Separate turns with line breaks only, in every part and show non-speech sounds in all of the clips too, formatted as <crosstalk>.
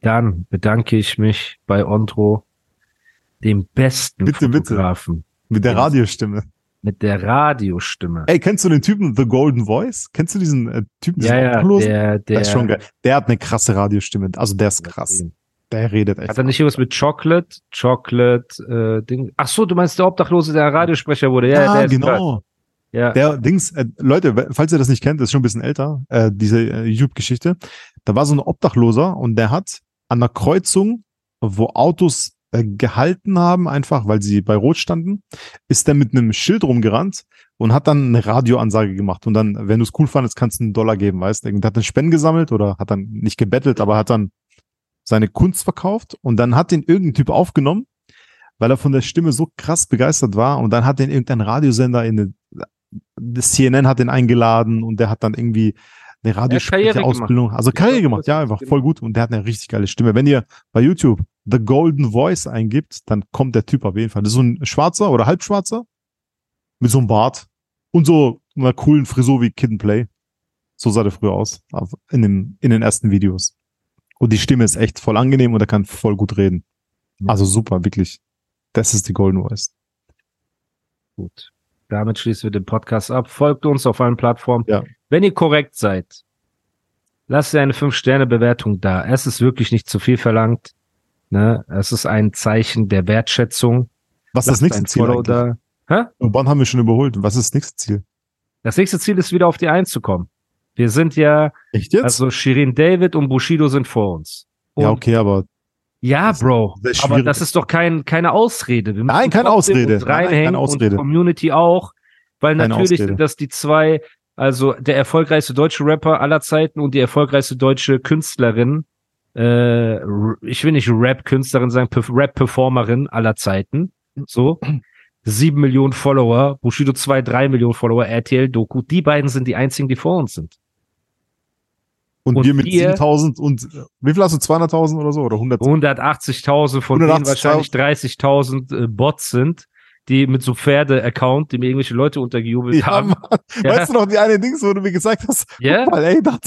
Dann bedanke ich mich bei Ondro, dem besten
Bitte, bitte.
Fotografen
Mit der
Ja.
Radiostimme.
mit der Radiostimme.
Ey, kennst du den Typen The Golden Voice? Kennst du diesen äh, Typen? diesen
ja, ja,
Obdachlosen?
der, der,
das ist schon geil. Der hat eine krasse Radiostimme. Also der ist krass. Der redet echt.
Hat er nicht irgendwas mit Chocolate? Chocolate, äh, Ding. Ach so, du meinst der Obdachlose, der Radiosprecher wurde. Ja,
ja,
der ist krass.
genau.
Ja.
Der Dings, äh, Leute, falls ihr das nicht kennt, ist schon ein bisschen älter, äh, diese äh, YouTube-Geschichte. Da war so ein Obdachloser und der hat an einer Kreuzung, wo Autos äh, gehalten haben, einfach weil sie bei Rot standen, ist der mit einem Schild rumgerannt und hat dann eine Radioansage gemacht. Und dann, wenn du es cool fandest, kannst du einen Dollar geben, weißt du? Der hat dann Spenden gesammelt oder hat dann nicht gebettelt, aber hat dann seine Kunst verkauft und dann hat den irgendein Typ aufgenommen, weil er von der Stimme so krass begeistert war und dann hat den irgendein Radiosender in eine, das CNN hat den eingeladen und der hat dann irgendwie eine Radiosprecher-Ausbildung, also Karriere gemacht, ja, einfach voll gut und der hat eine richtig geile Stimme. Wenn ihr bei YouTube The Golden Voice eingibt, dann kommt der Typ auf jeden Fall. Das ist so ein Schwarzer oder Halbschwarzer mit so einem Bart und so einer coolen Frisur wie Kid and Play. So sah der früher aus, in, dem, in den ersten Videos. Und die Stimme ist echt voll angenehm und er kann voll gut reden. Also super, wirklich. Das ist die Golden Voice.
Gut. Damit schließen wir den Podcast ab. Folgt uns auf allen Plattformen.
Ja.
Wenn ihr korrekt seid, lasst ihr eine 5-Sterne-Bewertung da. Es ist wirklich nicht zu viel verlangt. Ne? Es ist ein Zeichen der Wertschätzung.
Was ist das nächste Ziel
da. Hä?
Wann haben wir schon überholt? Was ist das nächste Ziel?
Das nächste Ziel ist wieder auf die Eins zu kommen. Wir sind ja,
Echt jetzt?
also Shirin David und Bushido sind vor uns. Und
ja, okay, aber
Ja,
Das
Bro. Aber das ist doch kein, keine Ausrede. Wir
Nein, keine Ausrede.
uns
Nein,
reinhängen
keine Ausrede.
und Community auch, weil
Keine
natürlich
Ausrede.
sind das die zwei, also der erfolgreichste deutsche Rapper aller Zeiten und die erfolgreichste deutsche Künstlerin. Äh, ich will nicht Rap-Künstlerin sagen, Perf- Rap-Performerin aller Zeiten. So. Sieben Millionen Follower, Bushido zwei, drei Millionen Follower, RTL-Doku. Die beiden sind die einzigen, die vor uns sind.
Und,
Und
wir mit
wir-
7000 und wie viel hast du? 200.000 oder so? Oder 100?
180.000, von denen
180.000.
wahrscheinlich 30.000 äh, Bots sind, die mit so Pferde-Account, die mir irgendwelche Leute untergejubelt
Ja,
haben. Ja.
Weißt du noch die eine Dings, wo du mir gesagt hast, <laughs>
Ja?
mal, ey, da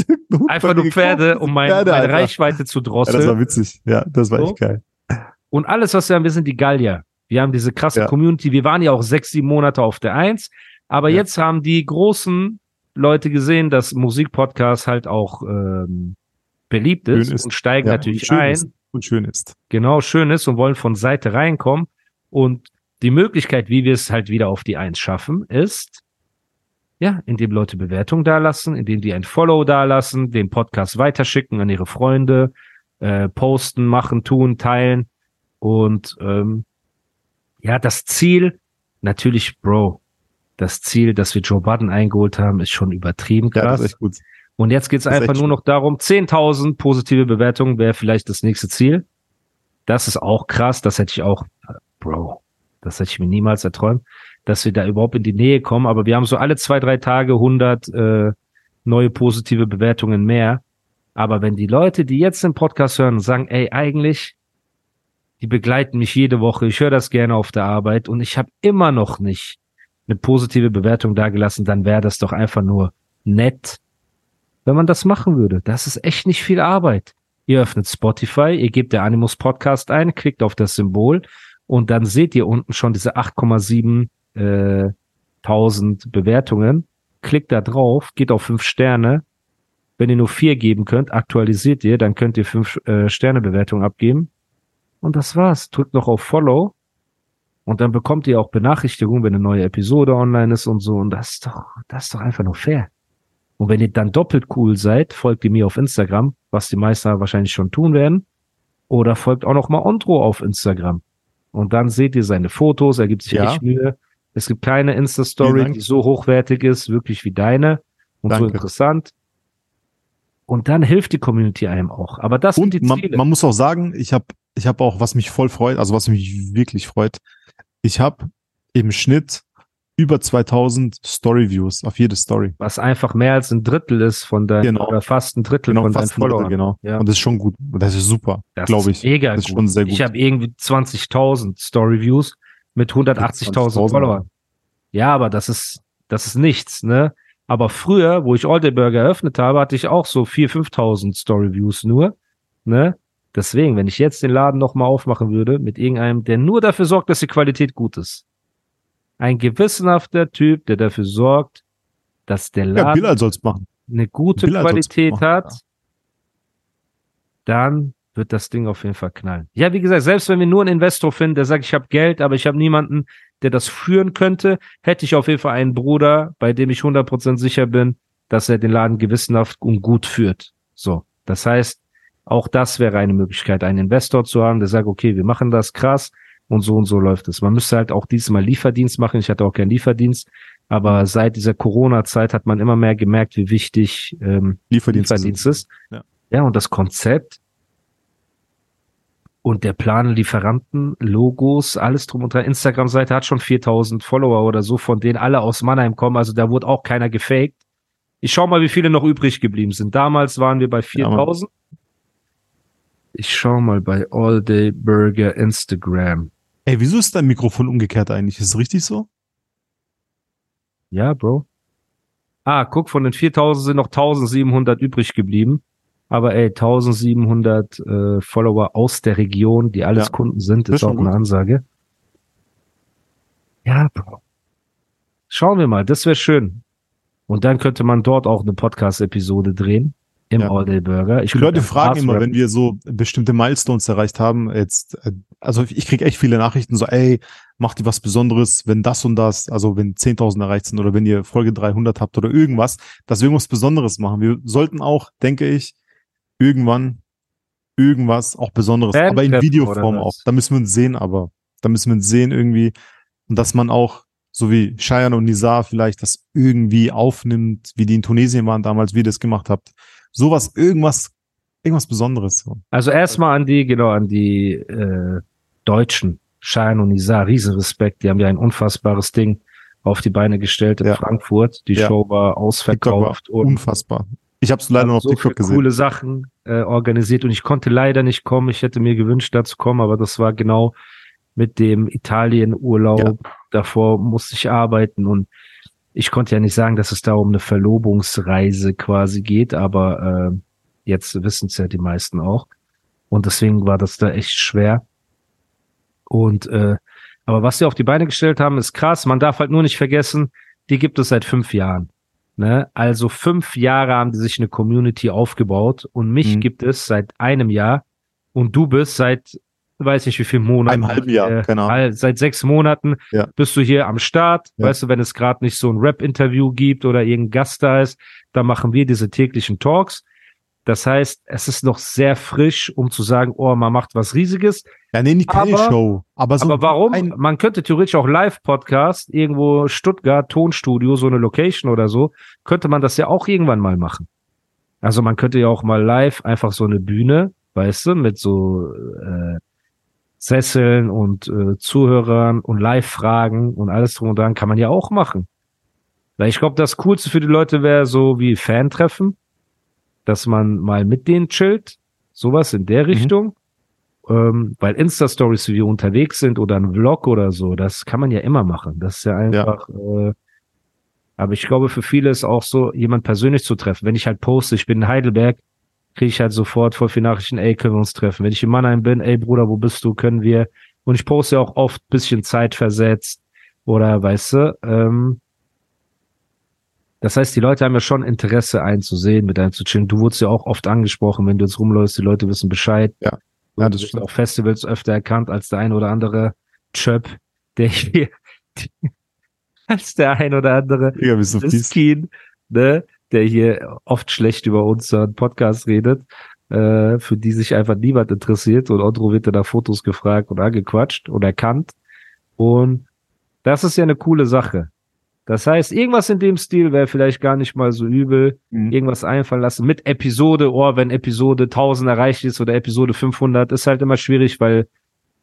Einfach nur Pferde, um mein,
Pferde,
meine
Alter.
Reichweite zu
Ja, das war
drosseln.
witzig. Ja, das war
So.
echt geil.
Und alles, was wir haben, wir sind die Gallier. Wir haben diese krasse
Ja.
Community. Wir waren ja auch sechs, sieben Monate auf der Eins. Aber jetzt haben die großen Leute gesehen, dass Musikpodcast halt auch ähm, beliebt ist,
ist.
und steigen
Ja,
natürlich
und schön
ein.
Ist. Und schön ist.
genau schön ist und wollen von Seite reinkommen. Und die Möglichkeit, wie wir es halt wieder auf die Eins schaffen, ist, ja, indem Leute Bewertungen dalassen, indem die ein Follow dalassen, den Podcast weiterschicken an ihre Freunde, äh, posten, machen, tun, teilen. Und ähm, ja, das Ziel, natürlich, Bro, das Ziel, dass wir Joe Budden eingeholt haben, ist schon übertrieben
Ja,
krass.
gut.
Und jetzt geht's
Das ist
einfach nur noch darum, 10.000 positive Bewertungen wäre vielleicht das nächste Ziel. Das ist auch krass, das hätte ich auch, Bro, das hätte ich mir niemals erträumt, dass wir da überhaupt in die Nähe kommen. Aber wir haben so alle zwei, drei Tage 100 äh, neue positive Bewertungen mehr. Aber wenn die Leute, die jetzt den Podcast hören, sagen, ey, eigentlich, die begleiten mich jede Woche, ich höre das gerne auf der Arbeit und ich habe immer noch nicht eine positive Bewertung dagelassen, dann wäre das doch einfach nur nett, wenn man das machen würde. Das ist echt nicht viel Arbeit. Ihr öffnet Spotify, ihr gebt der Animus Podcast ein, klickt auf das Symbol und dann seht ihr unten schon diese 8,7 äh, 1000 Bewertungen. Klickt da drauf, geht auf fünf Sterne. Wenn ihr nur vier geben könnt, aktualisiert ihr, dann könnt ihr fünf äh, Sterne Bewertung abgeben. Und das war's. Drückt noch auf Follow und dann bekommt ihr auch Benachrichtigungen, wenn eine neue Episode online ist und so. Und das ist doch, das ist doch einfach nur fair. Und wenn ihr dann doppelt cool seid, folgt ihr mir auf Instagram, was die meisten wahrscheinlich schon tun werden. Oder folgt auch noch mal Ontro auf Instagram. Und dann seht ihr seine Fotos, er gibt sich
Ja.
echt Mühe. Es gibt keine Insta-Story, die so hochwertig ist, wirklich wie deine und so
Danke.
interessant. Und dann hilft die Community einem auch. Aber das
Und
sind die
man,
Ziele.
man muss auch sagen, ich habe ich hab auch, was mich voll freut, also was mich wirklich freut, ich habe im Schnitt über 2000 Story-Views auf jede Story.
was einfach mehr als ein Drittel ist von deinen,
Genau.
oder fast ein Drittel
Genau,
von deinen
ein Drittel,
Followern.
genau.
Ja.
Und das ist schon gut. Das ist super, glaube ich.
mega
Das ist
gut.
schon sehr gut.
Ich habe irgendwie 20.000 Story-Views mit 180.000
20.000,
Followern. Ja, aber das ist, das ist nichts, ne? Aber früher, wo ich All Day Burger eröffnet habe, hatte ich auch so 4.000, 5.000 Story-Views nur, ne? Deswegen, wenn ich jetzt den Laden nochmal aufmachen würde mit irgendeinem, der nur dafür sorgt, dass die Qualität gut ist. Ein gewissenhafter Typ, der dafür sorgt, dass der
ja,
Laden
Bilal soll's machen.
eine gute
Bilal
Qualität
machen,
hat,
ja.
dann wird das Ding auf jeden Fall knallen. Ja, wie gesagt, selbst wenn wir nur einen Investor finden, der sagt, ich habe Geld, aber ich habe niemanden, der das führen könnte, hätte ich auf jeden Fall einen Bruder, bei dem ich 100% sicher bin, dass er den Laden gewissenhaft und gut führt. So, das heißt, auch das wäre eine Möglichkeit, einen Investor zu haben, der sagt, okay, wir machen das krass und so und so läuft es. Man müsste halt auch diesmal Lieferdienst machen. Ich hatte auch keinen Lieferdienst, aber seit dieser Corona-Zeit hat man immer mehr gemerkt, wie wichtig ähm,
Lieferdienst.
Lieferdienst ist.
Ja.
ja, und das Konzept und der Plan, Lieferanten, Logos, alles drum und dran. Instagram-Seite hat schon 4000 Follower oder so, von denen alle aus Mannheim kommen. Also da wurde auch keiner gefaked. Ich schau mal, wie viele noch übrig geblieben sind. Damals waren wir bei
Ja, Mann.
4000. ich schau mal bei All Day Burger Instagram.
Ey, wieso ist dein Mikrofon umgekehrt eigentlich? Ist es richtig so?
Ja, Bro. Ah, guck, von den 4000 sind noch 1700 übrig geblieben. Aber ey, 1700 äh, Follower aus der Region, die alles
Ja.
Kunden sind, ist
ist
auch
schon
eine
gut.
Ansage. Ja, Bro. Schauen wir mal, das wäre schön. Und dann könnte man dort auch eine Podcast-Episode drehen. Im
Ja.
All Day Burger. Ich
Die Leute fragen immer, wenn wir so bestimmte Milestones erreicht haben, jetzt, äh, also ich krieg echt viele Nachrichten so, ey, macht ihr was Besonderes, wenn das und das, also wenn 10.000 erreicht sind oder wenn ihr Folge 300 habt oder irgendwas, dass wir irgendwas Besonderes machen. Wir sollten auch, denke ich, irgendwann irgendwas auch Besonderes,
Fan
aber in Videoform auch. Da müssen wir uns sehen, aber da müssen wir uns sehen irgendwie und dass man auch so wie Cheyenne und Nizar vielleicht das irgendwie aufnimmt, wie die in Tunesien waren damals, wie ihr das gemacht habt. Sowas, irgendwas, irgendwas Besonderes. So.
Also erstmal an die, genau, an die äh, Deutschen, Schein und Nisa, riesen Respekt. Die haben ja ein unfassbares Ding auf die Beine gestellt in
Ja.
Frankfurt. Die
Ja.
Show war
war
ausverkauft und
unfassbar. Ich habe es leider noch auf
so
TikTok gesehen.
coole Sachen äh, organisiert und ich konnte leider nicht kommen. Ich hätte mir gewünscht, da zu kommen, aber das war genau mit dem Italien-Urlaub.
Ja.
Davor musste ich arbeiten und ich konnte ja nicht sagen, dass es da um eine Verlobungsreise quasi geht, aber äh, jetzt wissen es ja die meisten auch. Und deswegen war das da echt schwer. Und äh, aber was sie auf die Beine gestellt haben, ist krass. Man darf halt nur nicht vergessen, die gibt es seit fünf Jahren. Ne? Also fünf Jahre haben die sich eine Community aufgebaut und mich
Mhm.
gibt es seit einem Jahr und du bist seit weiß nicht wie viel Monaten.
Einem halben Jahr,
äh, hal- Seit sechs Monaten
Ja.
bist du hier am Start.
Ja.
Weißt du, wenn es gerade nicht so ein Rap-Interview gibt oder irgendein Gast da ist, dann machen wir diese täglichen Talks. Das heißt, es ist noch sehr frisch, um zu sagen, oh, man macht was Riesiges.
Ja, nee, nicht keine
Aber-
Show. Aber, so
Aber warum? Man könnte theoretisch auch Live-Podcast, irgendwo Stuttgart, Tonstudio, so eine Location oder so, könnte man das ja auch irgendwann mal machen. Also man könnte ja auch mal live einfach so eine Bühne, weißt du, mit so äh, Sesseln und äh, Zuhörern und Live-Fragen und alles drum und dran kann man ja auch machen. Weil ich glaube, das Coolste für die Leute wäre so wie Fan-Treffen, dass man mal mit denen chillt, sowas in der
Mhm.
Richtung. Ähm, weil Insta-Stories, wie wir unterwegs sind oder ein Vlog oder so, das kann man ja immer machen. Das ist ja einfach, Äh, aber ich glaube, für viele ist auch so, jemand persönlich zu treffen. Wenn ich halt poste, ich bin in Heidelberg, kriege ich halt sofort voll viele Nachrichten, ey, können wir uns treffen. Wenn ich in Mannheim bin, ey Bruder, wo bist du, können wir. Und ich poste ja auch oft bisschen zeitversetzt oder weißt du, ähm, das heißt, die Leute haben ja schon Interesse einzusehen, mit einem zu chillen. Du wurdest ja auch oft angesprochen, wenn du jetzt rumläufst, die Leute wissen Bescheid.
Ja.
Ja,
Ja,
du
das stimmt.
auf Festivals öfter erkannt als der ein oder andere Chöp, der hier, <laughs> als der ein oder andere
fies.
Miskin, ne, der hier oft schlecht über unseren Podcast redet, äh, für die sich einfach niemand interessiert und Otto wird dann nach Fotos gefragt und angequatscht und erkannt. Und das ist ja eine coole Sache. Das heißt, irgendwas in dem Stil wäre vielleicht gar nicht mal so übel.
Mhm.
Irgendwas einfallen lassen mit Episode. Oh, wenn Episode 1000 erreicht ist oder Episode 500, ist halt immer schwierig, weil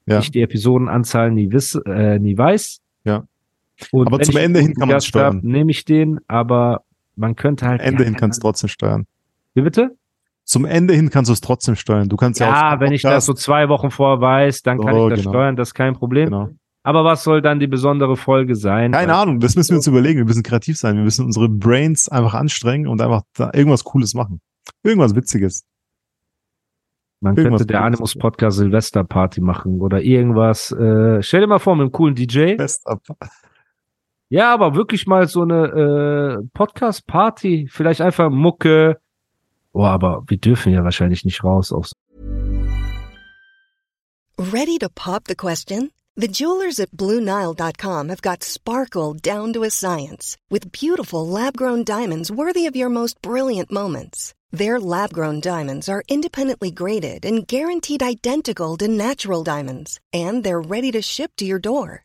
Ja.
ich die Episodenanzahl nie, wiss, äh, nie weiß.
Ja.
Und
Aber zum Ende hin kann
hab,
steuern.
Nehme ich den, aber man könnte halt.
Ende hin kannst du trotzdem steuern.
Wie bitte?
Zum Ende hin kannst du es trotzdem steuern. Du kannst ja,
Ja, wenn ich das so zwei Wochen vorher weiß, dann kann
So,
ich das
genau.
steuern, das ist kein Problem.
Genau.
Aber was soll dann die besondere Folge sein?
Keine Ahnung, das müssen wir uns überlegen. Wir müssen kreativ sein. Wir müssen unsere Brains einfach anstrengen und einfach da irgendwas Cooles machen. Irgendwas Witziges.
Man
Irgendwas
könnte der. Animus Podcast Silvesterparty machen oder irgendwas. Äh, stell dir mal vor, mit einem coolen DJ.
Best ab.
Ja, aber wirklich mal so eine äh, Podcast-Party. Vielleicht einfach Mucke. Oh, aber wir dürfen ja wahrscheinlich nicht raus aufs
Ready to pop the question? The jewelers at BlueNile.com have got sparkle down to a science with beautiful lab grown diamonds worthy of your most brilliant moments. Their lab grown diamonds are independently graded and guaranteed identical to natural diamonds, and they're ready to ship to your door.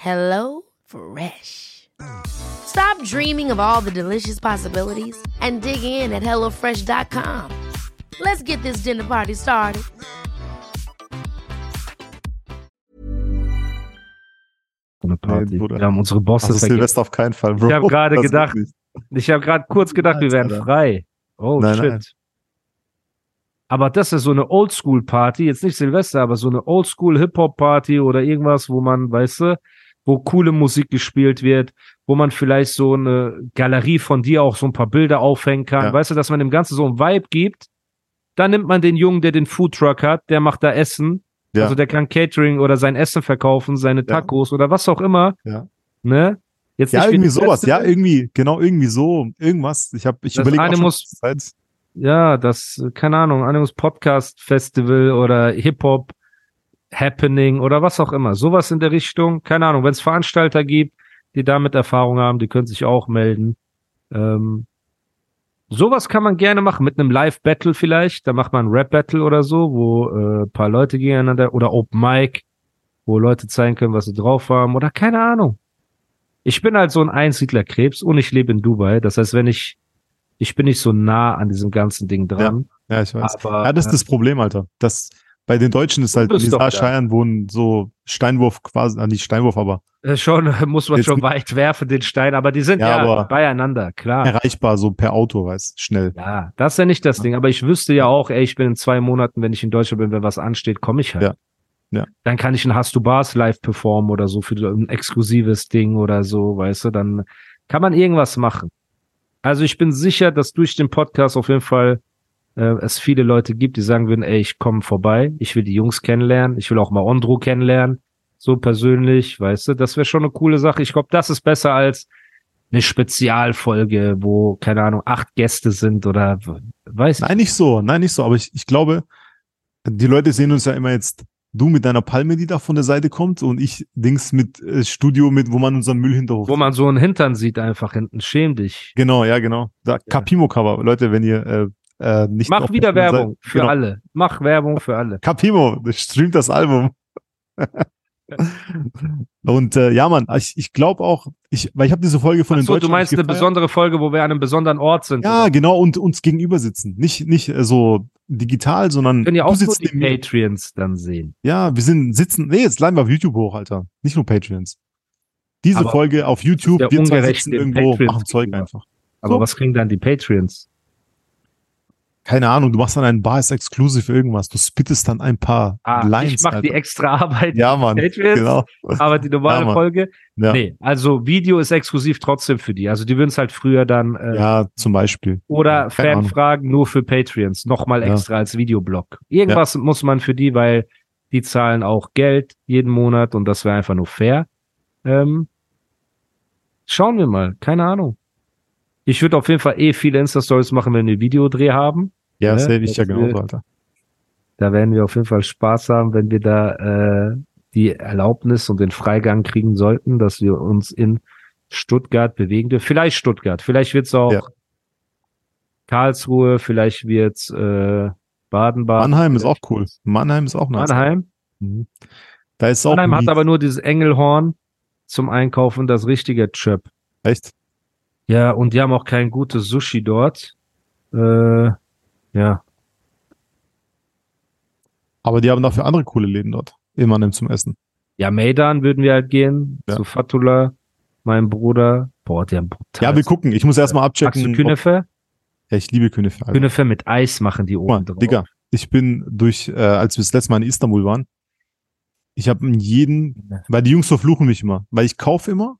Hello Fresh. Stop dreaming of all the delicious possibilities and dig in at HelloFresh.com. Let's get this dinner party started.
Party. Wir haben unsere Bosse
Also. Silvester auf keinen Fall, Bro.
Ich hab gerade gedacht. Ich habe gerade kurz gedacht, wir wären frei. Oh
Nein,
shit.
nein.
Aber das ist so eine Oldschool-Party, jetzt nicht Silvester, aber so eine Oldschool-Hip-Hop-Party oder irgendwas, wo man, weißt du, wo coole Musik gespielt wird, wo man vielleicht so eine Galerie von dir auch so ein paar Bilder aufhängen kann.
Ja.
Weißt du, dass man dem Ganzen so einen Vibe gibt. Dann nimmt man den Jungen, der den Foodtruck hat, der macht da Essen.
Ja.
Also der kann Catering oder sein Essen verkaufen, seine Tacos oder was auch immer.
Ja.
Ne? Jetzt
Ja, irgendwie sowas. Ja, irgendwie, genau, irgendwie so. Irgendwas. Ich habe, ich
Das
überlege
eine muss- ja, das, keine Ahnung, Animus Podcast Festival oder Hip-Hop Happening oder was auch immer. Sowas in der Richtung. Keine Ahnung, wenn es Veranstalter gibt, die damit Erfahrung haben, die können sich auch melden. Ähm, sowas kann man gerne machen, mit einem Live-Battle vielleicht. Da macht man ein Rap-Battle oder so, wo äh, ein paar Leute gegeneinander oder Open Mic, wo Leute zeigen können, was sie drauf haben oder keine Ahnung. Ich bin halt so ein Einsiedlerkrebs und ich lebe in Dubai. Das heißt, wenn ich, ich bin nicht so nah an diesem ganzen Ding dran.
Ja, ich weiß.
Aber,
ja, das ist das Problem, Alter. Das, bei den Deutschen ist halt,
da.
Scheiern wohnen so Steinwurf quasi, ah, nicht Steinwurf, aber
Äh, Schon <laughs> muss man schon weit werfen, den Stein, aber die sind
Ja,
ja,
aber-
beieinander, klar.
erreichbar, so per Auto, weißt schnell.
Ja, das ist ja nicht das Ding, aber ich wüsste ja auch, ey, ich bin in zwei Monaten, wenn ich in Deutschland bin, wenn was ansteht, komme ich halt.
Ja. Ja.
Dann kann ich ein Hast du Bars live performen oder so für ein exklusives Ding oder so, weißt du, dann kann man irgendwas machen. Also ich bin sicher, dass durch den Podcast auf jeden Fall äh, es viele Leute gibt, die sagen würden, ey, ich komme vorbei, ich will die Jungs kennenlernen, ich will auch mal Ondro kennenlernen, so persönlich, weißt du, das wäre schon eine coole Sache. Ich glaube, das ist besser als eine Spezialfolge, wo, keine Ahnung, acht Gäste sind oder weiß
Nein, nicht so, nein, nicht so, aber ich, ich glaube, die Leute sehen uns ja immer jetzt, du mit deiner Palme, die da von der Seite kommt und ich Dings mit äh, Studio mit, wo man unseren Müll hinterhof.
wo man so einen Hintern sieht einfach hinten. Schäm dich.
Genau, ja, genau. Da, Capimo-Cover. Leute, wenn ihr äh, äh, nicht
Mach wieder
der
Werbung für
genau.
alle. Mach Werbung für alle.
Capimo, streamt das Album. Und äh, ja, Mann, ich, ich glaube auch, ich, weil ich habe diese Folge von den
Achso,
Deutschen
du meinst eine besondere Folge, wo wir an einem besonderen Ort sind.
Ja,
oder?
genau, und uns gegenüber sitzen. Nicht, nicht äh, so digital, sondern
können ja auch
sitzt
die. Patreons dann sehen.
Ja, wir sind sitzen. Nee, jetzt laden wir auf YouTube hoch, Alter. Nicht nur Patreons. Diese
Aber
Folge auf YouTube, wir zwei sitzen irgendwo, machen Zeug einfach.
Aber
So.
was kriegen dann die Patreons?
Keine Ahnung, du machst dann ein Bars Exclusive irgendwas. Du spittest dann ein paar
Ah,
Lines.
ich mache die
Alter.
extra Arbeit,
Ja, Mann. Genau.
aber die normale
Ja.
Folge.
Ja.
Nee, also Video ist exklusiv trotzdem für die. Also die würden es halt früher dann äh,
ja, zum Beispiel.
Oder
Ahnung.
Fanfragen nur für Patreons, nochmal
Ja.
extra als Videoblog. Irgendwas muss man für die, weil die zahlen auch Geld jeden Monat und das wäre einfach nur fair. Ähm, schauen wir mal, keine Ahnung. Ich würde auf jeden Fall eh viele Insta-Stories machen, wenn wir Videodreh haben.
Ja,
Ne?
safe ich ja
Das
genauso, Alter.
Da werden wir auf jeden Fall Spaß haben, wenn wir da äh, die Erlaubnis und den Freigang kriegen sollten, dass wir uns in Stuttgart bewegen dürfen. Vielleicht Stuttgart, vielleicht wird's auch
Ja.
Karlsruhe, vielleicht wird's äh, Baden-Baden.
Mannheim ist auch cool. Mannheim ist auch nice.
Mannheim.
Mhm. Da ist auch
Mannheim hat aber nur dieses Engelhorn zum Einkaufen, das richtige Chöp.
echt.
Ja, und die haben auch kein gutes Sushi dort. Äh, ja,
Aber die haben dafür andere coole Läden dort. In Mannheim zum Essen.
ja, Maidan würden wir halt gehen,
Ja.
zu Fatula, mein Bruder. Boah, die haben brutal.
Ja, wir gucken. Ich muss erstmal
Magst
abchecken.
du
ob-
Künefe?
Ja, ich liebe Künefe. Alter.
Künefe mit Eis machen die oben drauf.
Digga, ich bin durch, äh, als wir das letzte Mal in Istanbul waren, ich habe in jeden, weil die Jungs verfluchen mich immer, weil ich kaufe immer,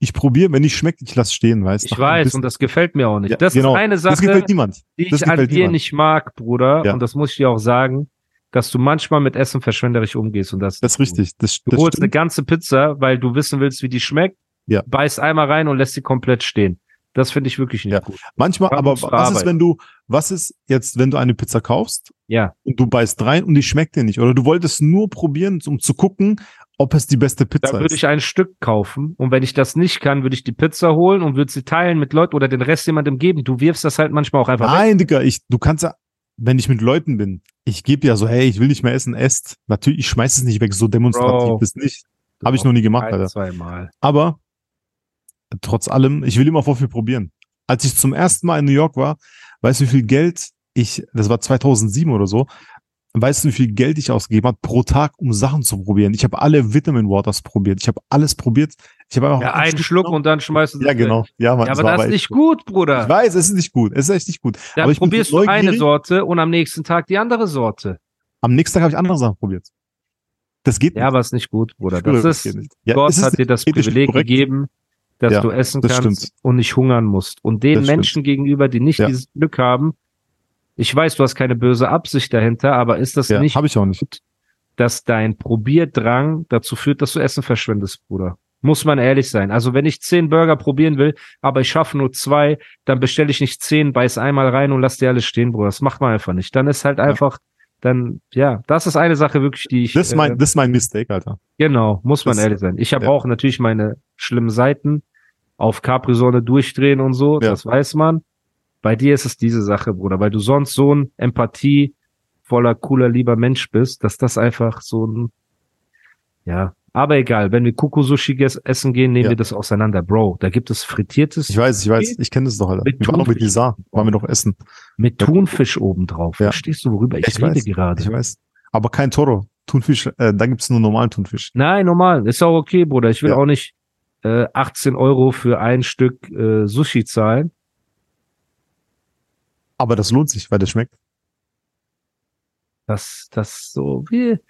ich probiere, wenn nicht schmeckt, ich lass stehen, weißt
Ich
Nach ein
weiß, und das gefällt mir auch nicht.
Ja,
das
genau.
ist eine
Das
Sache,
gefällt niemand.
die
das
ich an dir
niemand.
nicht mag, Bruder.
Ja.
Und das muss ich dir auch sagen, dass du manchmal mit Essen verschwenderisch umgehst. Und das,
Das ist richtig. Das,
Du
das
holst eine
stimmt.
ganze Pizza, weil du wissen willst, wie die schmeckt,
Ja.
beißt einmal rein und lässt sie komplett stehen. Das finde ich wirklich nicht
Ja.
gut.
Manchmal,
Kann
aber was ist,
verarbeiten.
wenn du, was ist jetzt, wenn du eine Pizza kaufst
Ja,
und du beißt rein und die schmeckt dir nicht? Oder du wolltest nur probieren, um zu gucken, ob es die beste
da
Pizza
würde
ist.
ich ein Stück kaufen und wenn ich das nicht kann, würde ich die Pizza holen und würde sie teilen mit Leuten oder den Rest jemandem geben. Du wirfst das halt manchmal auch einfach weg.
Nein, Digga, ich, du kannst ja, wenn ich mit Leuten bin, ich gebe ja so, hey, ich will nicht mehr essen, esst. Natürlich, ich schmeiß es nicht weg, so demonstrativ
Bro.
ist nicht. Habe ich noch nie gemacht,
Ein,
Alter.
zweimal.
Aber trotz allem, ich will immer vor viel probieren. Als ich zum ersten Mal in New York war, weißt du, wie viel Geld ich, das war 2007 oder so, weißt du, wie viel Geld ich ausgegeben habe pro Tag, um Sachen zu probieren? Ich habe alle Vitamin Waters probiert. Ich habe alles probiert. Ich habe einfach
Ja,
ein
einen Schluck
genommen.
und dann schmeißt du es
Ja, genau. Ja, Mann,
Ja, aber das ist nicht gut, Bruder.
Ich weiß, es ist nicht gut. Es ist echt nicht gut.
Dann
aber ich
probierst du eine. Sorte und am nächsten Tag die andere Sorte.
Am nächsten Tag habe ich andere Sachen probiert. Das geht
Ja, aber ist nicht gut, Bruder. Das
geht
ist,
nicht. Ja,
Gott
es ist
hat dir das Privileg
korrekt.
gegeben, dass
Ja,
du essen
das
kannst
stimmt.
und nicht hungern musst. Und den
Das stimmt.
Menschen gegenüber, die nicht
Ja.
dieses Glück haben, ich weiß, du hast keine böse Absicht dahinter, aber ist das
Ja,
nicht
habe ich auch nicht.
dass dein Probierdrang dazu führt, dass du Essen verschwendest, Bruder. Muss man ehrlich sein. Also wenn ich zehn Burger probieren will, aber ich schaffe nur zwei, dann bestelle ich nicht zehn, beiß einmal rein und lass die alle stehen, Bruder. Das macht man einfach nicht. Dann ist halt einfach, dann, ja, das ist eine Sache wirklich, die ich,
Das ist
äh,
mein, das ist mein Mistake, Alter.
genau, muss man
das-
ehrlich sein. Ich habe
ja.
auch natürlich meine schlimmen Seiten auf Capri-Sonne durchdrehen und so,
Ja.
das weiß man. Bei dir ist es diese Sache, Bruder, weil du sonst so ein Empathie voller cooler, lieber Mensch bist, dass das einfach so ein, ja, aber egal, wenn wir Kuku-Sushi ges- essen gehen, nehmen
Ja.
wir das auseinander, Bro. Da gibt es frittiertes
Ich weiß, ich weiß, ich kenne das doch, Alter.
Mit
Wir waren noch mit. Lisa, waren wir noch essen.
mit Thunfisch obendrauf.
Ja.
Verstehst du, worüber ich,
Ich
rede
weiß,
gerade?
Ich weiß. Aber kein Toro. Thunfisch, äh, da gibt's nur normalen Thunfisch.
Nein, normal. Ist auch okay, Bruder. Ich will
Ja.
auch nicht äh, 18 Euro für ein Stück äh, Sushi zahlen.
Aber das lohnt sich, weil das schmeckt.
Das, das so, wir,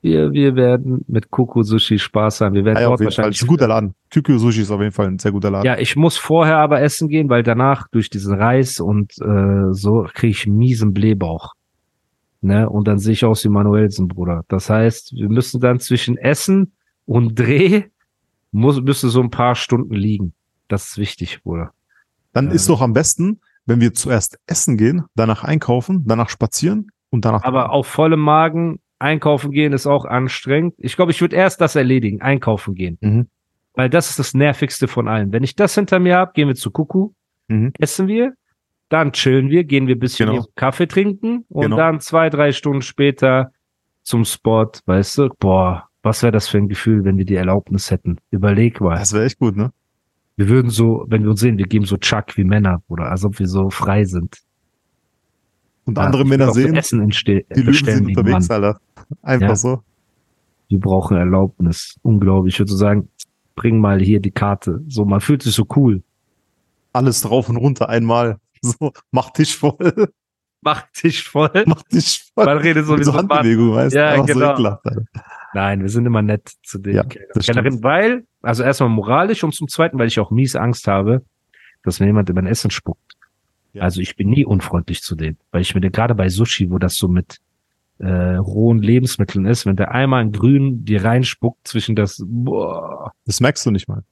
wir, wir werden mit Kuku Sushi Spaß haben. Wir werden
ja, auf
dort
jeden Fall. Das
wahrscheinlich.
ist ein guter Laden. Kykyo Sushi ist auf jeden Fall ein sehr guter Laden.
Ja, ich muss vorher aber essen gehen, weil danach durch diesen Reis und äh, so kriege ich einen miesen Blähbauch. Ne? Und dann sehe ich aus wie Manuelsen, Bruder. Das heißt, wir müssen dann zwischen Essen und Dreh muss, müsste so ein paar Stunden liegen. Das ist wichtig, Bruder.
Dann
Ja.
ist doch am besten, wenn wir zuerst essen gehen, danach einkaufen, danach spazieren und danach.
Aber auf vollem Magen einkaufen gehen ist auch anstrengend. Ich glaube, ich würde erst das erledigen, einkaufen gehen.
Mhm.
Weil das ist das nervigste von allen. Wenn ich das hinter mir habe, gehen wir zu Kuku,
Mhm.
essen wir, dann chillen wir, gehen wir ein bisschen
Genau.
Kaffee trinken und
Genau.
dann zwei, drei Stunden später zum Sport, weißt du, boah, was wäre das für ein Gefühl, wenn wir die Erlaubnis hätten? Überleg mal.
Das wäre echt gut, ne?
Wir würden so, wenn wir uns sehen, wir geben so Chuck wie Männer, oder als ob wir so frei sind.
Und
Ja,
andere Männer sehen,
Essen
die
bestellen
sind unterwegs,
Mann.
Alter. Einfach
Ja.
so.
Wir brauchen Erlaubnis. Unglaublich. Ich würde so sagen, bring mal hier die Karte. So, man fühlt sich so cool.
Alles drauf und runter einmal. <laughs> So, mach Tisch voll.
Macht Tisch voll.
mach Tisch voll.
Man redet so wie
so. Handbewegung, weißt du?
Ja, genau.
so ekelhaft.
Nein, wir sind immer nett zu den
Ja.
Kellnerinnen, weil, also erstmal moralisch und zum zweiten, weil ich auch mies Angst habe, dass mir jemand in mein Essen spuckt.
Ja.
Also ich bin nie unfreundlich zu denen, weil ich mir gerade bei Sushi, wo das so mit äh, rohen Lebensmitteln ist, wenn der einmal in grün dir reinspuckt zwischen das, boah,
Das merkst du nicht mal.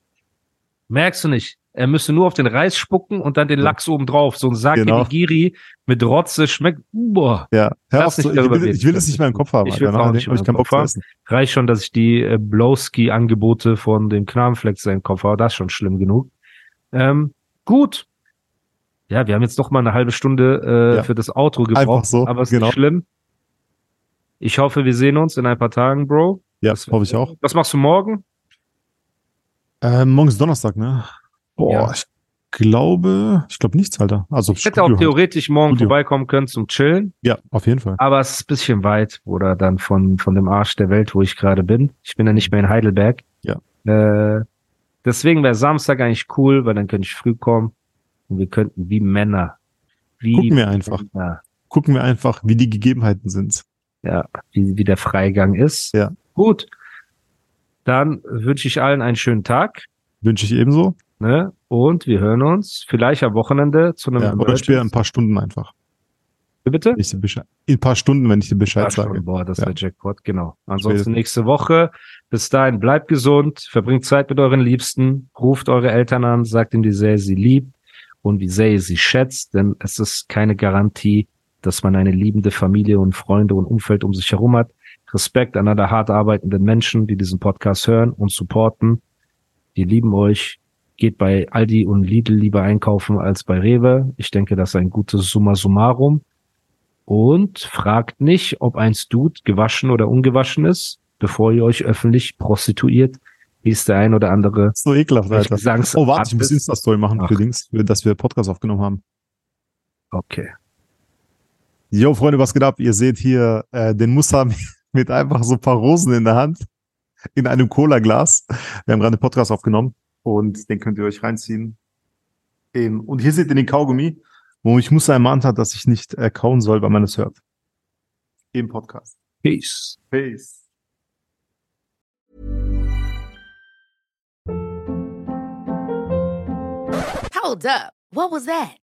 merkst du nicht. Er müsste nur auf den Reis spucken und dann den Lachs oben drauf. So ein Sack
Genau.
Nigiri mit Rotze schmeckt, boah,
Ja, hör auf,
nicht
ich, will, ich will es nicht mehr im Kopf haben.
Ich will auch
Nachher
nicht mehr
keinen
im Kopf haben. reicht schon, dass ich die äh, Blowski-Angebote von dem Knarrenflex im Kopf habe. Das ist schon schlimm genug. Ähm, gut. Ja, wir haben jetzt noch mal eine halbe Stunde äh,
Ja.
für das Outro gebraucht,
so,
aber ist
genau.
nicht schlimm. Ich hoffe, wir sehen uns in ein paar Tagen, Bro.
Ja,
Das-
hoffe ich auch.
Was machst du morgen?
Ähm, morgen ist Donnerstag, ne? Boah,
Ja.
ich glaube, ich glaube nichts, Alter. Also
Ich hätte auch
halt.
theoretisch morgen
Studio.
vorbeikommen können zum Chillen,
Ja, auf jeden Fall.
aber es ist ein bisschen weit, oder dann von, von dem Arsch der Welt, wo ich gerade bin. Ich bin ja nicht mehr in Heidelberg.
Ja.
Äh, deswegen wäre Samstag eigentlich cool, weil dann könnte ich früh kommen und wir könnten wie Männer. Wie
Gucken wir einfach.
Männer,
Gucken wir einfach, wie die Gegebenheiten sind.
ja, wie, wie der Freigang ist.
Ja.
Gut. Dann wünsche ich allen einen schönen Tag.
Wünsche ich ebenso.
Ne? Und wir hören uns vielleicht am Wochenende zu einem
Ja, oder später in ein paar Stunden einfach.
Bitte?
Ich in ein paar Stunden, wenn ich dir Bescheid sage.
Boah, das
Ja.
wäre Jackpot, genau. Ansonsten nächste Woche. Bis dahin, bleibt gesund, verbringt Zeit mit euren Liebsten, ruft eure Eltern an, sagt ihnen, wie sehr ihr sie liebt und wie sehr ihr sie schätzt, denn es ist keine Garantie, dass man eine liebende Familie und Freunde und Umfeld um sich herum hat. Respekt an alle hart arbeitenden Menschen, die diesen Podcast hören und supporten. Die lieben euch. Geht bei Aldi und Lidl lieber einkaufen als bei Rewe. Ich denke, das ist ein gutes Summa summarum. Und fragt nicht, ob ein Dude gewaschen oder ungewaschen ist, bevor ihr euch öffentlich prostituiert, wie es der ein oder andere
So ekelhaft, Alter.
Gesangs
Oh, warte, ich muss Insta-Story machen
Ach.
für, dass wir Podcast aufgenommen haben.
Okay.
Jo, Freunde, was geht ab? Ihr seht hier äh, den Musa <laughs> mit einfach so ein paar Rosen in der Hand in einem Cola-Glas. Wir haben gerade einen Podcast aufgenommen und den könnt ihr euch reinziehen. Und hier seht ihr den Kaugummi, wo mich Musa ermahnt hat, dass ich nicht äh, kauen soll, weil man es hört. Im Podcast.
Peace.
Peace.
Hold up. What was that?